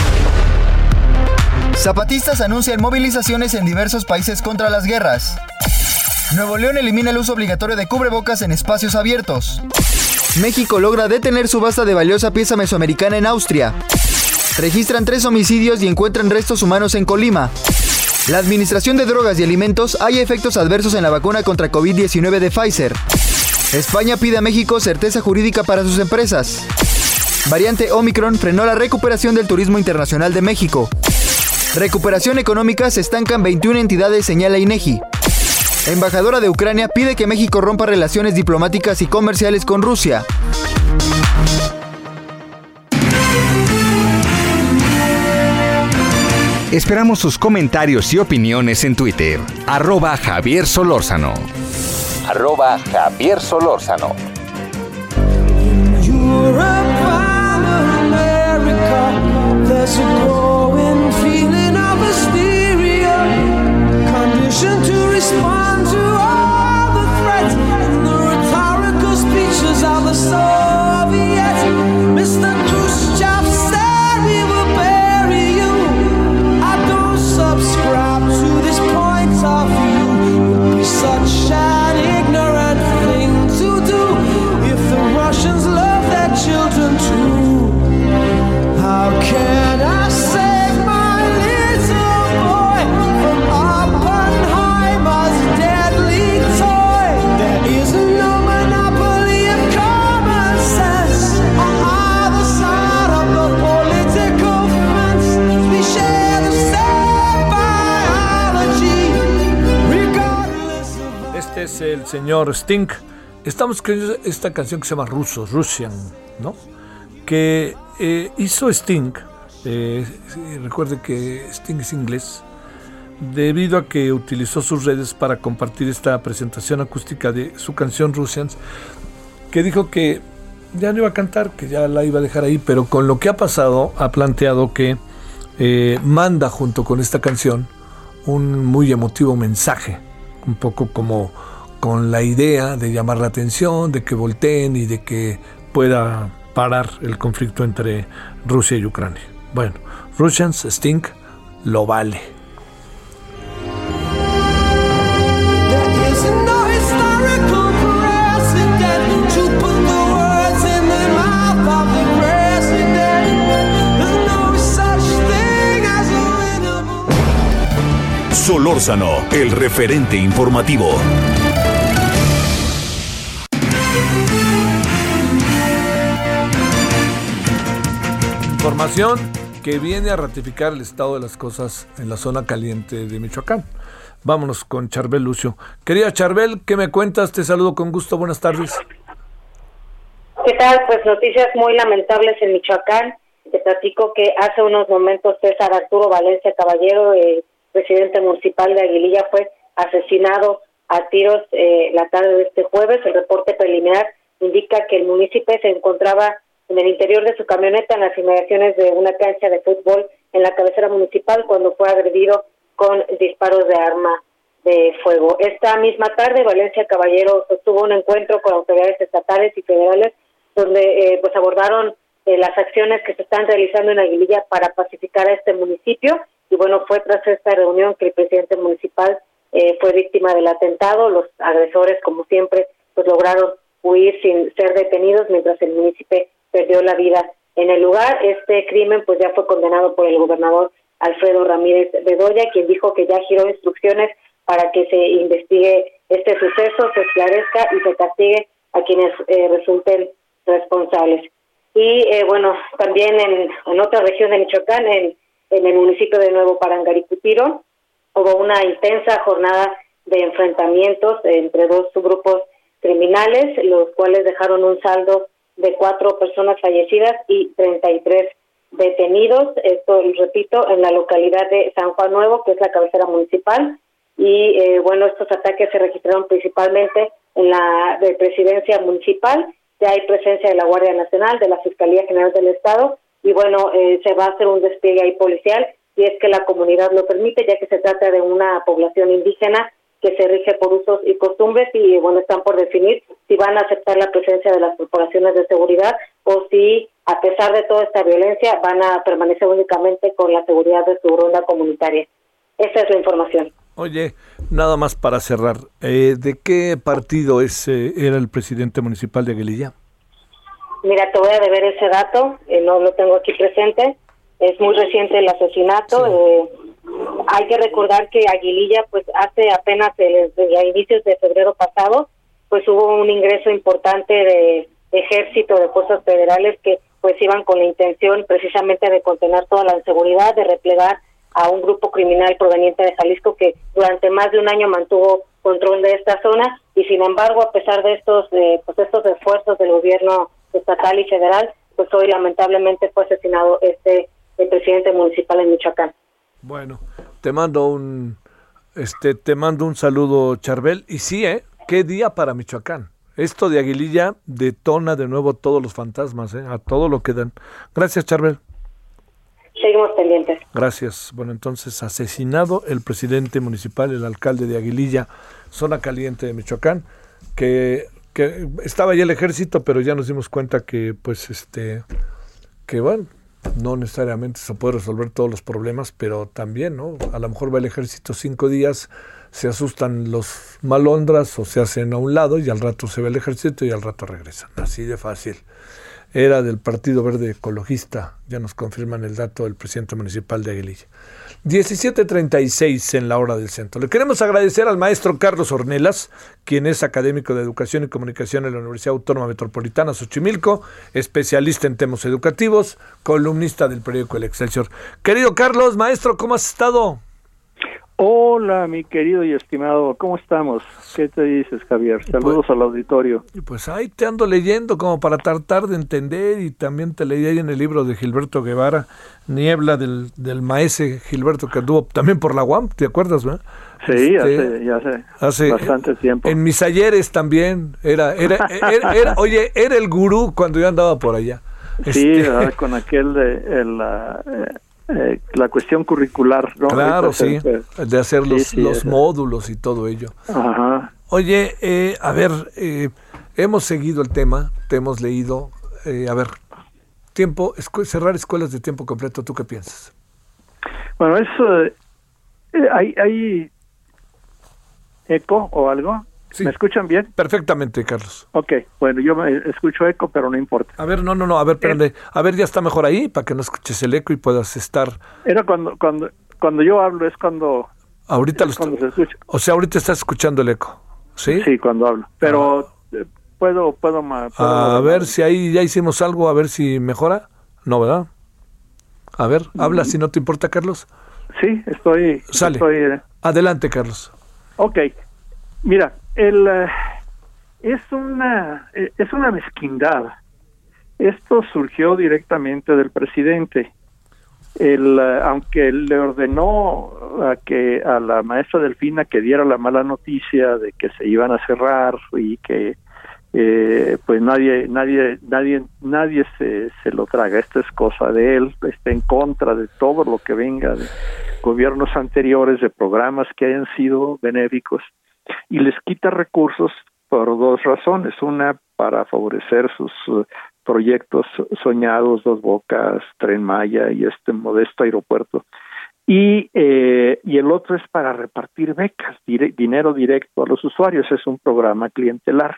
Zapatistas anuncian movilizaciones en diversos países contra las guerras. Nuevo León elimina el uso obligatorio de cubrebocas en espacios abiertos. México logra detener subasta de valiosa pieza mesoamericana en Austria. Registran tres homicidios y encuentran restos humanos en Colima. La Administración de Drogas y Alimentos hay efectos adversos en la vacuna contra COVID-19 de Pfizer. España pide a México certeza jurídica para sus empresas. Variante Omicron frenó la recuperación del turismo internacional de México. Recuperación económica se estancan 21 entidades, señala INEGI. Embajadora de Ucrania pide que México rompa relaciones diplomáticas y comerciales con Rusia. Esperamos sus comentarios y opiniones en Twitter. Arroba Javier Solórzano. Arroba Javier Solórzano. Respond to all the threats and the rhetorical speeches of the Soviets. Señor Sting. Estamos escuchando esta canción que se llama Ruso, Russian, ¿no? Que eh, hizo Sting. eh, recuerde que Sting es inglés. Debido a que utilizó sus redes para compartir esta presentación acústica de su canción Russians, que dijo que ya no iba a cantar, que ya la iba a dejar ahí, pero con lo que ha pasado ha planteado que eh, manda junto con esta canción un muy emotivo mensaje, un poco como con la idea de llamar la atención, de que volteen y de que pueda parar el conflicto entre Rusia y Ucrania. Bueno, Russians Sting lo vale. There is no historical Información que viene a ratificar el estado de las cosas en la zona caliente de Michoacán. Vámonos con Charbel Lucio. Querida Charbel, ¿qué me cuentas? Te saludo con gusto. Buenas tardes. ¿Qué tal? Pues noticias muy lamentables en Michoacán. Te platico que hace unos momentos César Arturo Valencia Caballero, eh, presidente municipal de Aguililla, fue asesinado a tiros eh, la tarde de este jueves. El reporte preliminar indica que el municipio se encontraba en el interior de su camioneta en las inmediaciones de una cancha de fútbol en la cabecera municipal cuando fue agredido con disparos de arma de fuego. Esta misma tarde, Valencia Caballero sostuvo un encuentro con autoridades estatales y federales donde eh, pues abordaron eh, las acciones que se están realizando en Aguililla para pacificar a este municipio y bueno, fue tras esta reunión que el presidente municipal eh, fue víctima del atentado. Los agresores, como siempre, pues lograron huir sin ser detenidos mientras el municipio perdió la vida en el lugar. Este crimen pues ya fue condenado por el gobernador Alfredo Ramírez Bedoya, quien dijo que ya giró instrucciones para que se investigue este suceso, se esclarezca y se castigue a quienes eh, resulten responsables. Y eh, bueno, también en, en, otra región de Michoacán, en, en el municipio de Nuevo Parangaricutiro, hubo una intensa jornada de enfrentamientos entre dos subgrupos criminales, los cuales dejaron un saldo de cuatro personas fallecidas y 33 detenidos. Esto, repito, en la localidad de San Juan Nuevo, que es la cabecera municipal. Y eh, bueno, estos ataques se registraron principalmente en la de presidencia municipal. Ya hay presencia de la Guardia Nacional, de la Fiscalía General del Estado. Y bueno, eh, se va a hacer un despliegue ahí policial si es que la comunidad lo permite, ya que se trata de una población indígena que se rige por usos y costumbres y bueno, están por definir si van a aceptar la presencia de las corporaciones de seguridad o si a pesar de toda esta violencia van a permanecer únicamente con la seguridad de su ronda comunitaria. Esa es la información. Oye, nada más para cerrar, eh, ¿de qué partido es, eh, era el presidente municipal de Aguililla? Mira, te voy a deber ese dato, eh, no lo tengo aquí presente, es muy reciente el asesinato. Eh, hay que recordar que Aguililla, pues hace apenas a inicios de febrero pasado, pues hubo un ingreso importante de, ejército, de fuerzas federales que pues iban con la intención precisamente de contener toda la inseguridad, de replegar a un grupo criminal proveniente de Jalisco que durante más de un año mantuvo control de esta zona y sin embargo a pesar de estos eh, pues estos esfuerzos del gobierno estatal y federal pues hoy lamentablemente fue asesinado este el presidente municipal en Michoacán. Bueno, te mando un este te mando un saludo Charbel y sí, ¿eh? Qué día para Michoacán. Esto de Aguililla detona de nuevo todos los fantasmas, ¿eh? a todo lo que dan. Gracias, Charbel. Seguimos pendientes. Gracias. Bueno, entonces asesinado el presidente municipal, el alcalde de Aguililla, zona caliente de Michoacán, que, que estaba ya el ejército, pero ya nos dimos cuenta que, pues, este, que bueno, no necesariamente se puede resolver todos los problemas, pero también, ¿no? A lo mejor va el ejército cinco días, se asustan los malondras o se hacen a un lado y al rato se ve el ejército y al rato regresan. Así de fácil. Era del Partido Verde Ecologista, ya nos confirman el dato del presidente municipal de Aguililla. 17.36 en la hora del centro. Le queremos agradecer al maestro Carlos Ornelas, quien es académico de Educación y Comunicación en la Universidad Autónoma Metropolitana Xochimilco, especialista en temas educativos, columnista del periódico El Excelsior. Querido Carlos, maestro, ¿cómo has estado? Hola, mi querido y estimado, ¿cómo estamos? ¿Qué te dices, Javier? Saludos al auditorio. Pues ahí te ando leyendo como para tratar de entender y también te leí ahí en el libro de Gilberto Guevara, Niebla del, del maese Gilberto que anduvo también por la UAM, ¿te acuerdas? verdad? Sí, hace, ya hace, hace, bastante tiempo. En mis ayeres también, era, era, era, era, oye, era el gurú cuando yo andaba por allá. Sí, este... con aquel de el, uh, eh, la cuestión curricular, ¿no? Claro, sí, de hacer los, sí, sí, los módulos y todo ello. Ajá. Oye, eh, a ver, eh, hemos seguido el tema, te hemos leído, eh, a ver, tiempo, escu cerrar escuelas de tiempo completo, ¿tú qué piensas? Bueno, eso, eh, hay, hay eco o algo. Sí. ¿Me escuchan bien? Perfectamente, Carlos. Ok, bueno, yo me escucho eco, pero no importa. A ver, no, no, no, a ver, espérame. Eh, a ver, ya está mejor ahí para que no escuches el eco y puedas estar. Era cuando cuando cuando yo hablo es cuando Ahorita es lo cuando se escucha. O sea, ahorita estás escuchando el eco. ¿Sí? Sí, cuando hablo. Pero ah. puedo puedo, puedo A ver si ahí ya hicimos algo, a ver si mejora. No, ¿verdad? A ver, habla si no te importa, Carlos. Sí, estoy Sale. Estoy, eh... Adelante, Carlos. Ok. Mira, el, uh, es una es una mezquindad. Esto surgió directamente del presidente. El, uh, aunque le ordenó a que a la maestra Delfina que diera la mala noticia de que se iban a cerrar y que eh, pues nadie, nadie, nadie, nadie se, se lo traga. Esto es cosa de él, está en contra de todo lo que venga de gobiernos anteriores, de programas que hayan sido benéficos, y les quita recursos por dos razones. Una, para favorecer sus uh, proyectos soñados, Dos Bocas, Tren Maya y este modesto aeropuerto. Y, eh, y el otro es para repartir becas, dinero directo a los usuarios. Es un programa clientelar.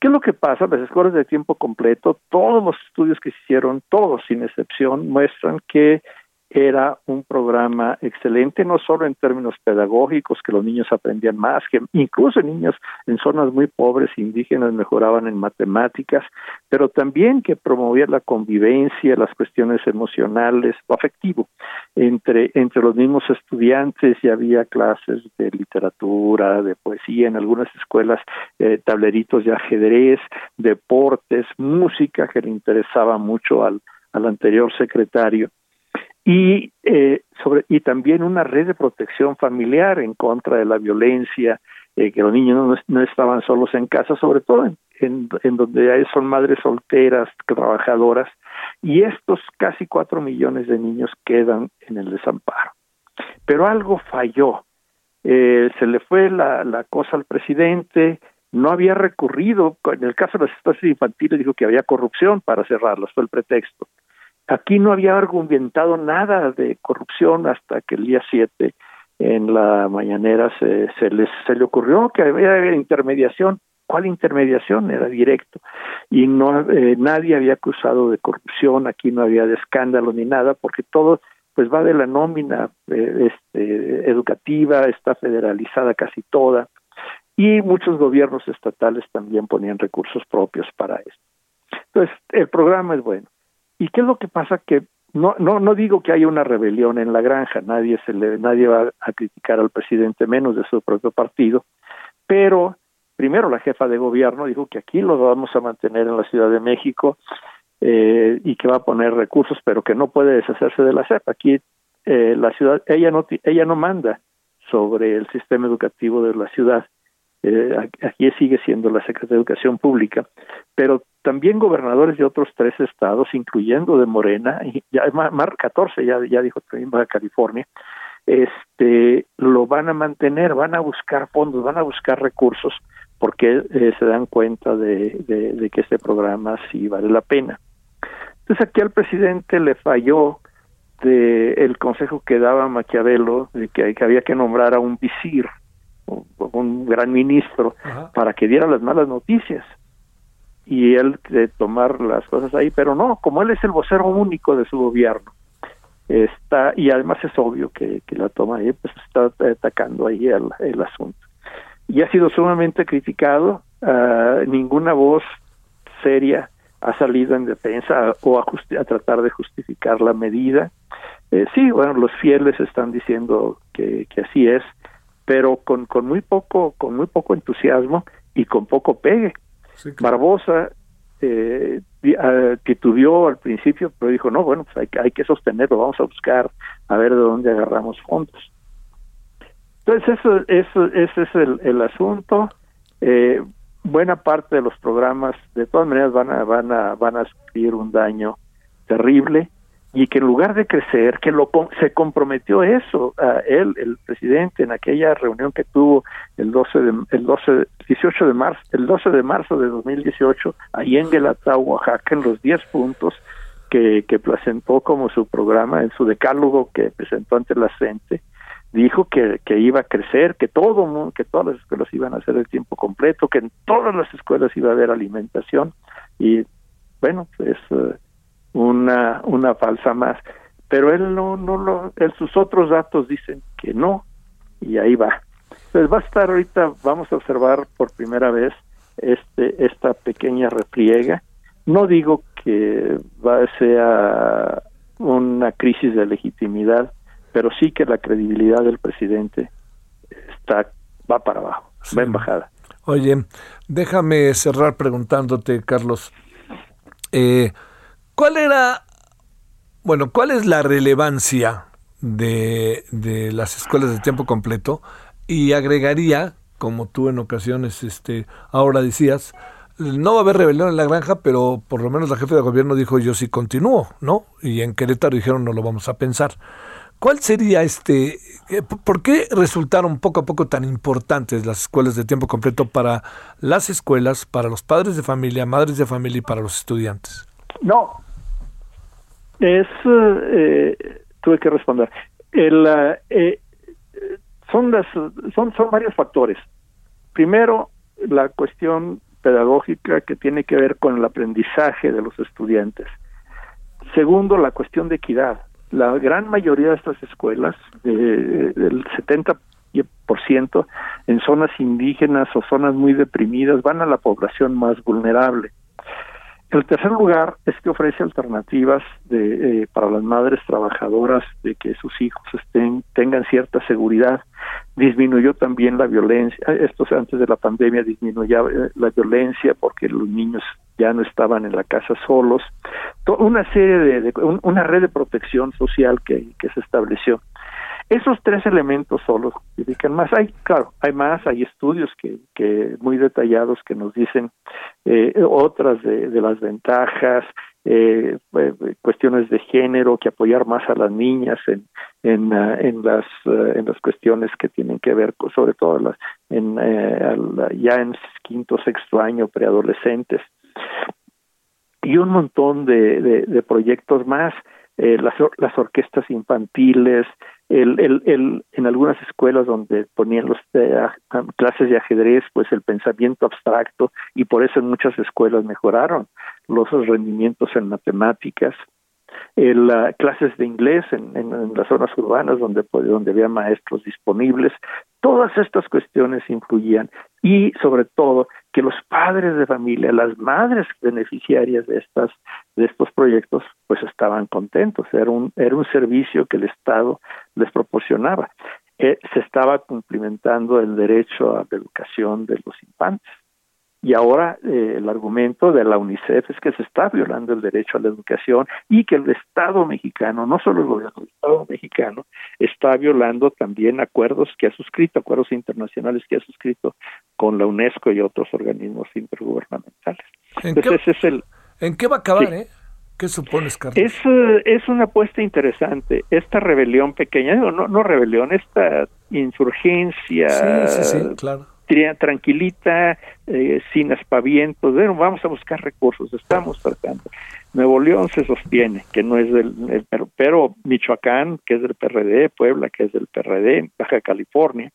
¿Qué es lo que pasa? Las escuelas de tiempo completo, todos los estudios que se hicieron, todos sin excepción, muestran que era un programa excelente, no solo en términos pedagógicos, que los niños aprendían más, que incluso niños en zonas muy pobres indígenas mejoraban en matemáticas, pero también que promovía la convivencia, las cuestiones emocionales, lo afectivo entre, entre los mismos estudiantes y había clases de literatura, de poesía, en algunas escuelas eh, tableritos de ajedrez, deportes, música que le interesaba mucho al, al anterior secretario y eh, sobre y también una red de protección familiar en contra de la violencia eh, que los niños no, estaban solos en casa sobre todo en, en, en donde son madres solteras trabajadoras y estos casi cuatro millones de niños quedan en el desamparo. Pero algo falló. Eh, se le fue la, la cosa al presidente no había recurrido en el caso de las estancias infantiles dijo que había corrupción para cerrarlas fue el pretexto Aquí no había argumentado nada de corrupción hasta que el día 7 en la mañanera se, se, les, se le ocurrió que había intermediación. ¿Cuál intermediación? Era directo. Y no eh, nadie había acusado de corrupción, aquí no había de escándalo ni nada, porque todo pues va de la nómina eh, este, educativa, está federalizada casi toda, y muchos gobiernos estatales también ponían recursos propios para esto. Entonces, el programa es bueno. ¿Y qué es lo que pasa? Que no, no, no digo que haya una rebelión en la granja, nadie, se le, nadie va a criticar al presidente menos de su propio partido, pero primero la jefa de gobierno dijo que aquí lo vamos a mantener en la Ciudad de México eh, y que va a poner recursos, pero que no puede deshacerse de la CEP. Aquí eh, la ciudad, ella no, ella no manda sobre el sistema educativo de la ciudad, eh, aquí sigue siendo la Secretaría de Educación Pública, pero también gobernadores de otros tres estados, incluyendo de Morena, y ya más 14, ya, ya dijo también Baja California, este, lo van a mantener, van a buscar fondos, van a buscar recursos, porque eh, se dan cuenta de, de, de, que este programa sí vale la pena. Entonces aquí al presidente le falló de el consejo que daba Maquiavelo de que había que nombrar a un visir, un gran ministro, Ajá. para que diera las malas noticias y él de tomar las cosas ahí, pero no, como él es el vocero único de su gobierno, está, y además es obvio que, que la toma ahí, pues está atacando ahí el, el asunto. Y ha sido sumamente criticado, uh, ninguna voz seria ha salido en defensa o a, a tratar de justificar la medida. Eh, sí, bueno, los fieles están diciendo que, que así es, pero con, con muy poco, con muy poco entusiasmo y con poco pegue. Sí, claro. Barbosa eh, titubeó al principio, pero dijo, no, bueno, pues hay, hay, que sostenerlo, vamos a buscar a ver de dónde agarramos fondos. Entonces, eso, eso ese es el, el asunto. Eh, buena parte de los programas, de todas maneras, van a, van a, van a sufrir un daño terrible y que en lugar de crecer, que lo se comprometió eso a él, el presidente, en aquella reunión que tuvo el 12 de, el 12, 18 de marzo, el 12 de marzo de 2018, ahí en Guelatao, Oaxaca, en los 10 puntos que, que presentó como su programa, en su decálogo que presentó ante la gente, dijo que, que iba a crecer, que todo que todas las escuelas iban a hacer el tiempo completo, que en todas las escuelas iba a haber alimentación y bueno, pues uh, una una falsa más. Pero él no no lo él, sus otros datos dicen que no y ahí va. Entonces va a estar ahorita vamos a observar por primera vez este esta pequeña repliega. No digo que va sea una crisis de legitimidad pero sí que la credibilidad del presidente está va para abajo sí. va en bajada. Oye déjame cerrar preguntándote Carlos. Eh, ¿Cuál era, bueno, cuál es la relevancia de, de, las escuelas de tiempo completo? Y agregaría, como tú en ocasiones este, ahora decías, no va a haber rebelión en la granja, pero por lo menos la jefe de gobierno dijo yo sí continúo, ¿no? Y en Querétaro dijeron no lo vamos a pensar. ¿Cuál sería este, eh, por qué resultaron poco a poco tan importantes las escuelas de tiempo completo para las escuelas, para los padres de familia, madres de familia y para los estudiantes? No, es, eh, tuve que responder. El, eh, son, las, son, son varios factores. Primero, la cuestión pedagógica que tiene que ver con el aprendizaje de los estudiantes. Segundo, la cuestión de equidad. La gran mayoría de estas escuelas, eh, el 70% en zonas indígenas o zonas muy deprimidas, van a la población más vulnerable. El tercer lugar es que ofrece alternativas de, eh, para las madres trabajadoras de que sus hijos estén tengan cierta seguridad. Disminuyó también la violencia. Eh, esto antes de la pandemia disminuyó eh, la violencia porque los niños ya no estaban en la casa solos. una serie de, una red de protección social que se estableció. Esos tres elementos solo justifican más. Hay, claro, hay más, hay estudios que, que muy detallados que nos dicen eh, otras de, de, las ventajas, eh, eh, cuestiones de género, que apoyar más a las niñas en, en, uh, en las uh, en las cuestiones que tienen que ver, con, sobre todo las, en, ya en quinto, sexto año, preadolescentes, y un montón de proyectos más. Eh, las, las orquestas infantiles, el, el, el, en algunas escuelas donde ponían los eh, clases de ajedrez, pues el pensamiento abstracto, y por eso en muchas escuelas mejoraron los rendimientos en matemáticas, el, uh, clases de inglés en, en, en, las zonas urbanas donde, pues, donde había maestros disponibles. Todas estas cuestiones influían y sobre todo que los padres de familia, las madres beneficiarias de estas de estos proyectos, pues estaban contentos. Era un era un servicio que el Estado les proporcionaba. Eh, se estaba cumplimentando el derecho a la educación de los infantes. Y ahora eh, el argumento de la UNICEF es que se está violando el derecho a la educación y que el Estado mexicano, no solo el gobierno, el Estado mexicano, está violando también acuerdos que ha suscrito, acuerdos internacionales que ha suscrito con la UNESCO y otros organismos intergubernamentales. ¿En, Entonces, qué, es el, ¿en qué va a acabar? Sí. Eh? ¿Qué supones, Carlos? Es, uh, es una apuesta interesante. Esta rebelión pequeña, no, no rebelión, esta insurgencia. Sí, sí, sí, claro tranquilita, eh, sin aspavientos, bueno, vamos a buscar recursos, estamos tratando. Nuevo León se sostiene, que no es del, el, pero, pero, Michoacán, que es del PRD, Puebla, que es del PRD, Baja California,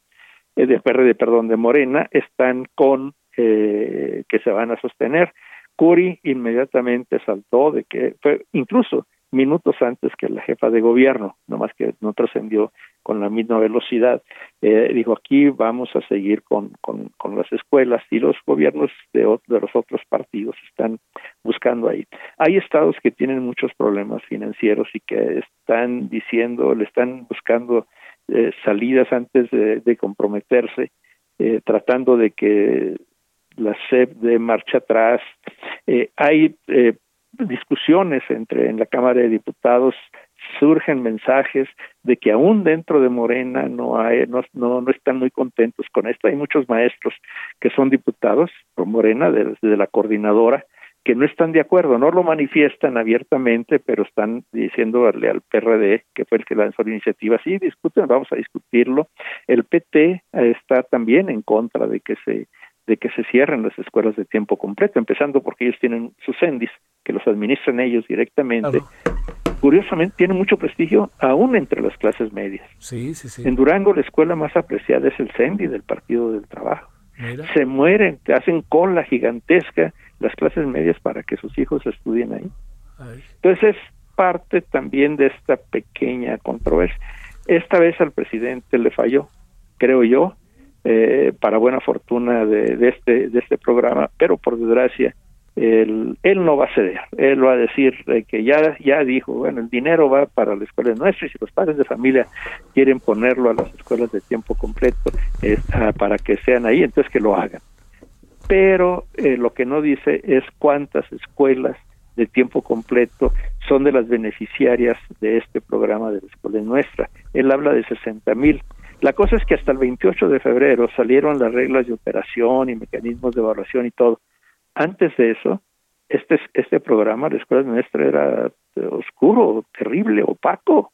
es del PRD, perdón, de Morena, están con eh, que se van a sostener. Curi inmediatamente saltó de que fue incluso minutos antes que la jefa de gobierno, nomás que no trascendió con la misma velocidad, eh, dijo aquí vamos a seguir con, con, con, las escuelas y los gobiernos de, los otros partidos están buscando ahí. Hay estados que tienen muchos problemas financieros y que están diciendo, le están buscando eh, salidas antes de, de comprometerse, eh, tratando de que la SEP de marcha atrás. Eh, hay eh, discusiones entre en la Cámara de Diputados surgen mensajes de que aún dentro de Morena no hay no, no, no están muy contentos con esto hay muchos maestros que son diputados por Morena desde de la coordinadora que no están de acuerdo, no lo manifiestan abiertamente, pero están diciéndole al PRD, que fue el que lanzó la iniciativa, sí, discuten, vamos a discutirlo. El PT está también en contra de que se de que se cierren las escuelas de tiempo completo, empezando porque ellos tienen sus CENDIS, que los administran ellos directamente. Claro. Curiosamente, tiene mucho prestigio aún entre las clases medias. Sí, sí, sí. En Durango, la escuela más apreciada es el CENDI del Partido del Trabajo. Mira. Se mueren, te hacen cola gigantesca las clases medias para que sus hijos estudien ahí. Ay. Entonces, es parte también de esta pequeña controversia. Esta vez al presidente le falló, creo yo, eh, para buena fortuna de, de, este de este programa, pero por desgracia él, no va a ceder, él va a decir que ya ya dijo, bueno, el dinero va para las escuelas nuestras y si los padres de familia quieren ponerlo a las escuelas de tiempo completo eh, para que sean ahí, entonces que lo hagan. Pero eh, lo que no dice es cuántas escuelas de tiempo completo son de las beneficiarias de este programa de la escuela nuestra. Él habla de 60 mil la cosa es que hasta el 28 de febrero salieron las reglas de operación y mecanismos de evaluación y todo. Antes de eso, este, este programa, la escuela nuestra, era oscuro, terrible, opaco,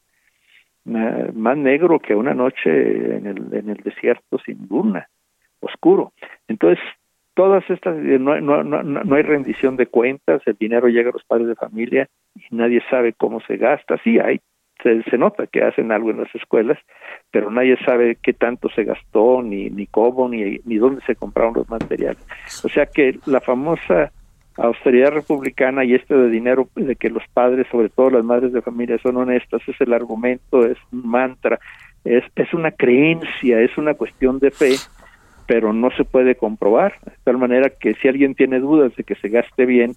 más negro que una noche en el, en el desierto sin luna, oscuro. Entonces, todas estas, no, no, no, no hay rendición de cuentas, el dinero llega a los padres de familia y nadie sabe cómo se gasta. Sí, hay se, nota que hacen algo en las escuelas, pero nadie sabe qué tanto se gastó, ni, ni cómo, ni, ni dónde se compraron los materiales. O sea que la famosa austeridad republicana y este de dinero de que los padres, sobre todo las madres de familia, son honestas, es el argumento, es un mantra, es, es una creencia, es una cuestión de fe, pero no se puede comprobar, de tal manera que si alguien tiene dudas de que se gaste bien,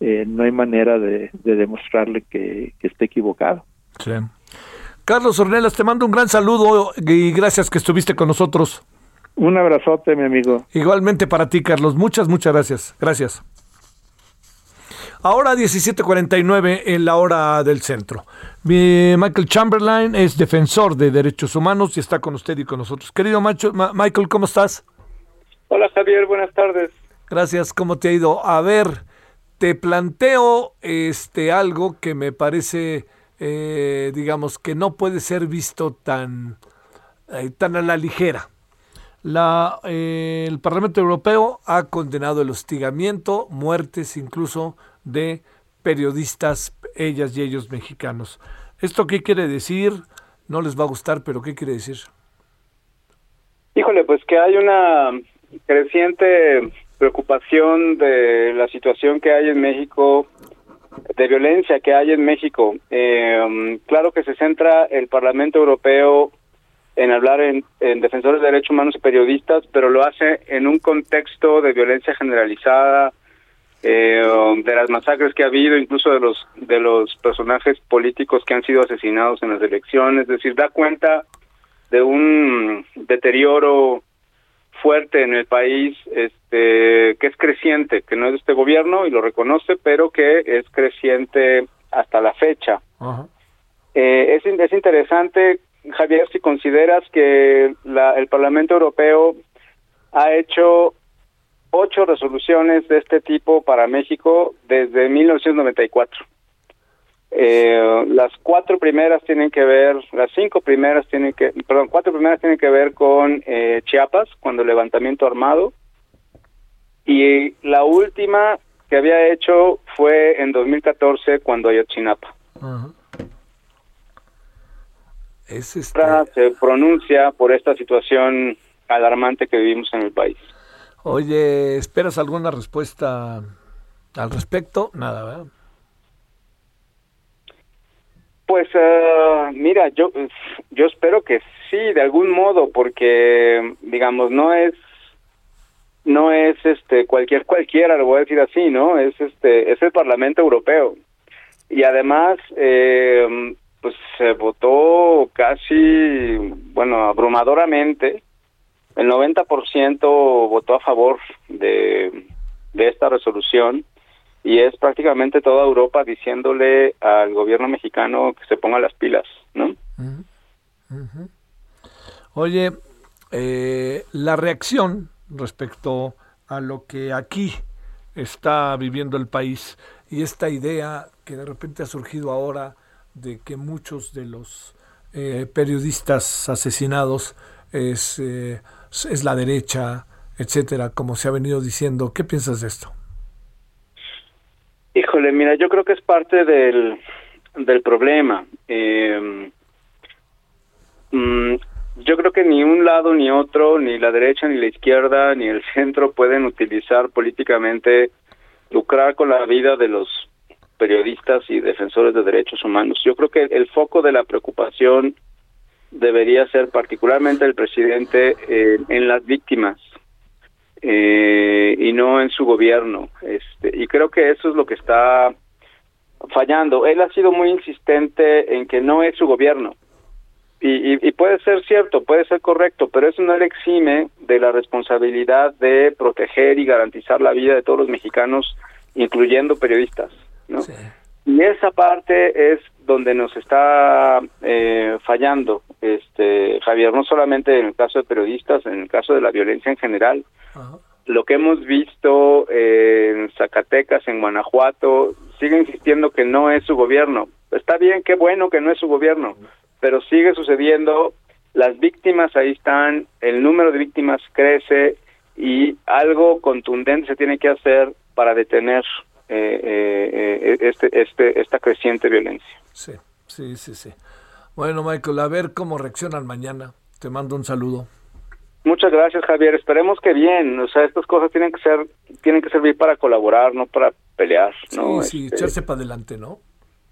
eh, no hay manera de, de demostrarle que, que esté equivocado. Sí. Carlos Ornelas, te mando un gran saludo y gracias que estuviste con nosotros. Un abrazote, mi amigo. Igualmente para ti, Carlos. Muchas, muchas gracias. Gracias. Ahora 17:49 en la hora del centro. Michael Chamberlain es defensor de derechos humanos y está con usted y con nosotros. Querido Macho, Michael, ¿cómo estás? Hola Javier, buenas tardes. Gracias, ¿cómo te ha ido? A ver, te planteo este algo que me parece eh, digamos, que no puede ser visto tan, eh, tan a la ligera. La, eh, el Parlamento Europeo ha condenado el hostigamiento, muertes incluso de periodistas, ellas y ellos mexicanos. ¿Esto qué quiere decir? No les va a gustar, pero ¿qué quiere decir? Híjole, pues que hay una creciente preocupación de la situación que hay en México de violencia que hay en México. Eh, claro que se centra el Parlamento Europeo en hablar en, defensores de derechos humanos y periodistas, pero lo hace en un contexto de violencia generalizada, eh, de las masacres que ha habido, incluso de los de los personajes políticos que han sido asesinados en las elecciones. Es decir, da cuenta de un deterioro fuerte en el país, este, que es creciente, que no es de este gobierno y lo reconoce, pero que es creciente hasta la fecha. Eh, es, es interesante, Javier, si consideras que la, el Parlamento Europeo ha hecho ocho resoluciones de este tipo para México desde 1994. Eh, las cuatro primeras tienen que ver, las cinco primeras tienen que, perdón, cuatro primeras tienen que ver con eh, Chiapas, cuando el levantamiento armado, y la última que había hecho fue en 2014 cuando Ayotzinapa. este... Se pronuncia por esta situación alarmante que vivimos en el país. Oye, ¿esperas alguna respuesta al respecto? Nada, ¿verdad? Pues uh, mira, yo yo espero que sí, de algún modo, porque digamos no es no es este cualquier cualquiera, lo voy a decir así, ¿no? Es este es el Parlamento Europeo. Y además eh, pues se votó casi bueno abrumadoramente. El 90% votó a favor de de esta resolución y es prácticamente toda Europa diciéndole al gobierno mexicano que se ponga las pilas, ¿no? Oye, eh, la reacción respecto a lo que aquí está viviendo el país y esta idea que de repente ha surgido ahora de que muchos de los eh, periodistas asesinados es, eh, es la derecha, etcétera, como se ha venido diciendo. ¿Qué piensas de esto? Híjole, mira, yo creo que es parte del, del problema. Eh, yo creo que ni un lado ni otro, ni la derecha ni la izquierda ni el centro pueden utilizar políticamente lucrar con la vida de los periodistas y defensores de derechos humanos. Yo creo que el foco de la preocupación debería ser particularmente el presidente eh, en las víctimas eh, y no en su gobierno. Este, y creo que eso es lo que está fallando. Él ha sido muy insistente en que no es su gobierno. Y, y, puede ser cierto, puede ser correcto, pero eso no le exime de la responsabilidad de proteger y garantizar la vida de todos los mexicanos, incluyendo periodistas. ¿no? Y esa parte es donde nos está eh, fallando, este Javier, no solamente en el caso de periodistas, en el caso de la violencia en general, lo que hemos visto en Zacatecas, en Guanajuato, sigue insistiendo que no es su gobierno. Está bien, qué bueno que no es su gobierno, pero sigue sucediendo, las víctimas ahí están, el número de víctimas crece y algo contundente se tiene que hacer para detener eh, eh, este, este, esta creciente violencia. Sí, sí, sí, sí. Bueno, Michael, a ver cómo reaccionan mañana. Te mando un saludo. Muchas gracias, Javier. Esperemos que bien. O sea, estas cosas tienen que ser, tienen que servir para colaborar, no para pelear. ¿no? Sí, sí, Este, echarse para adelante, ¿no?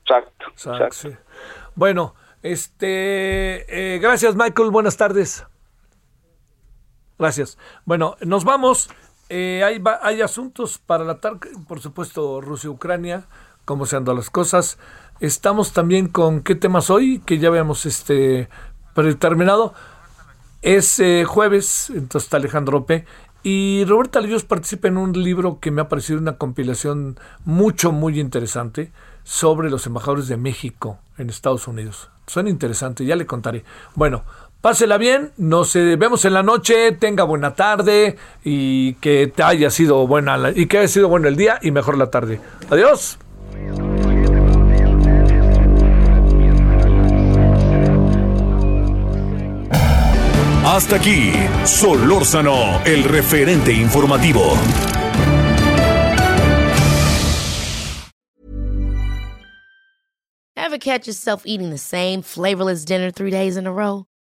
Exacto. Exacto, exacto. sí. Bueno, este, eh, gracias, Michael. Buenas tardes. Gracias. Bueno, nos vamos. Eh, hay, hay asuntos para la tarde, por supuesto, Rusia-Ucrania, cómo se han dado las cosas. Estamos también con qué temas hoy, que ya habíamos este, predeterminado. Es eh, jueves, entonces está Alejandro P. Y Roberta Lillos participa en un libro que me ha parecido una compilación mucho, muy interesante sobre los embajadores de México en Estados Unidos. Suena interesante, ya le contaré. Bueno, pásela bien, nos eh, vemos en la noche, tenga buena tarde y que te haya sido buena la- y que haya sido bueno el día y mejor la tarde. Adiós. Hasta aquí, Solórzano, el referente informativo. Ever catch yourself eating the same flavorless dinner three days in a row?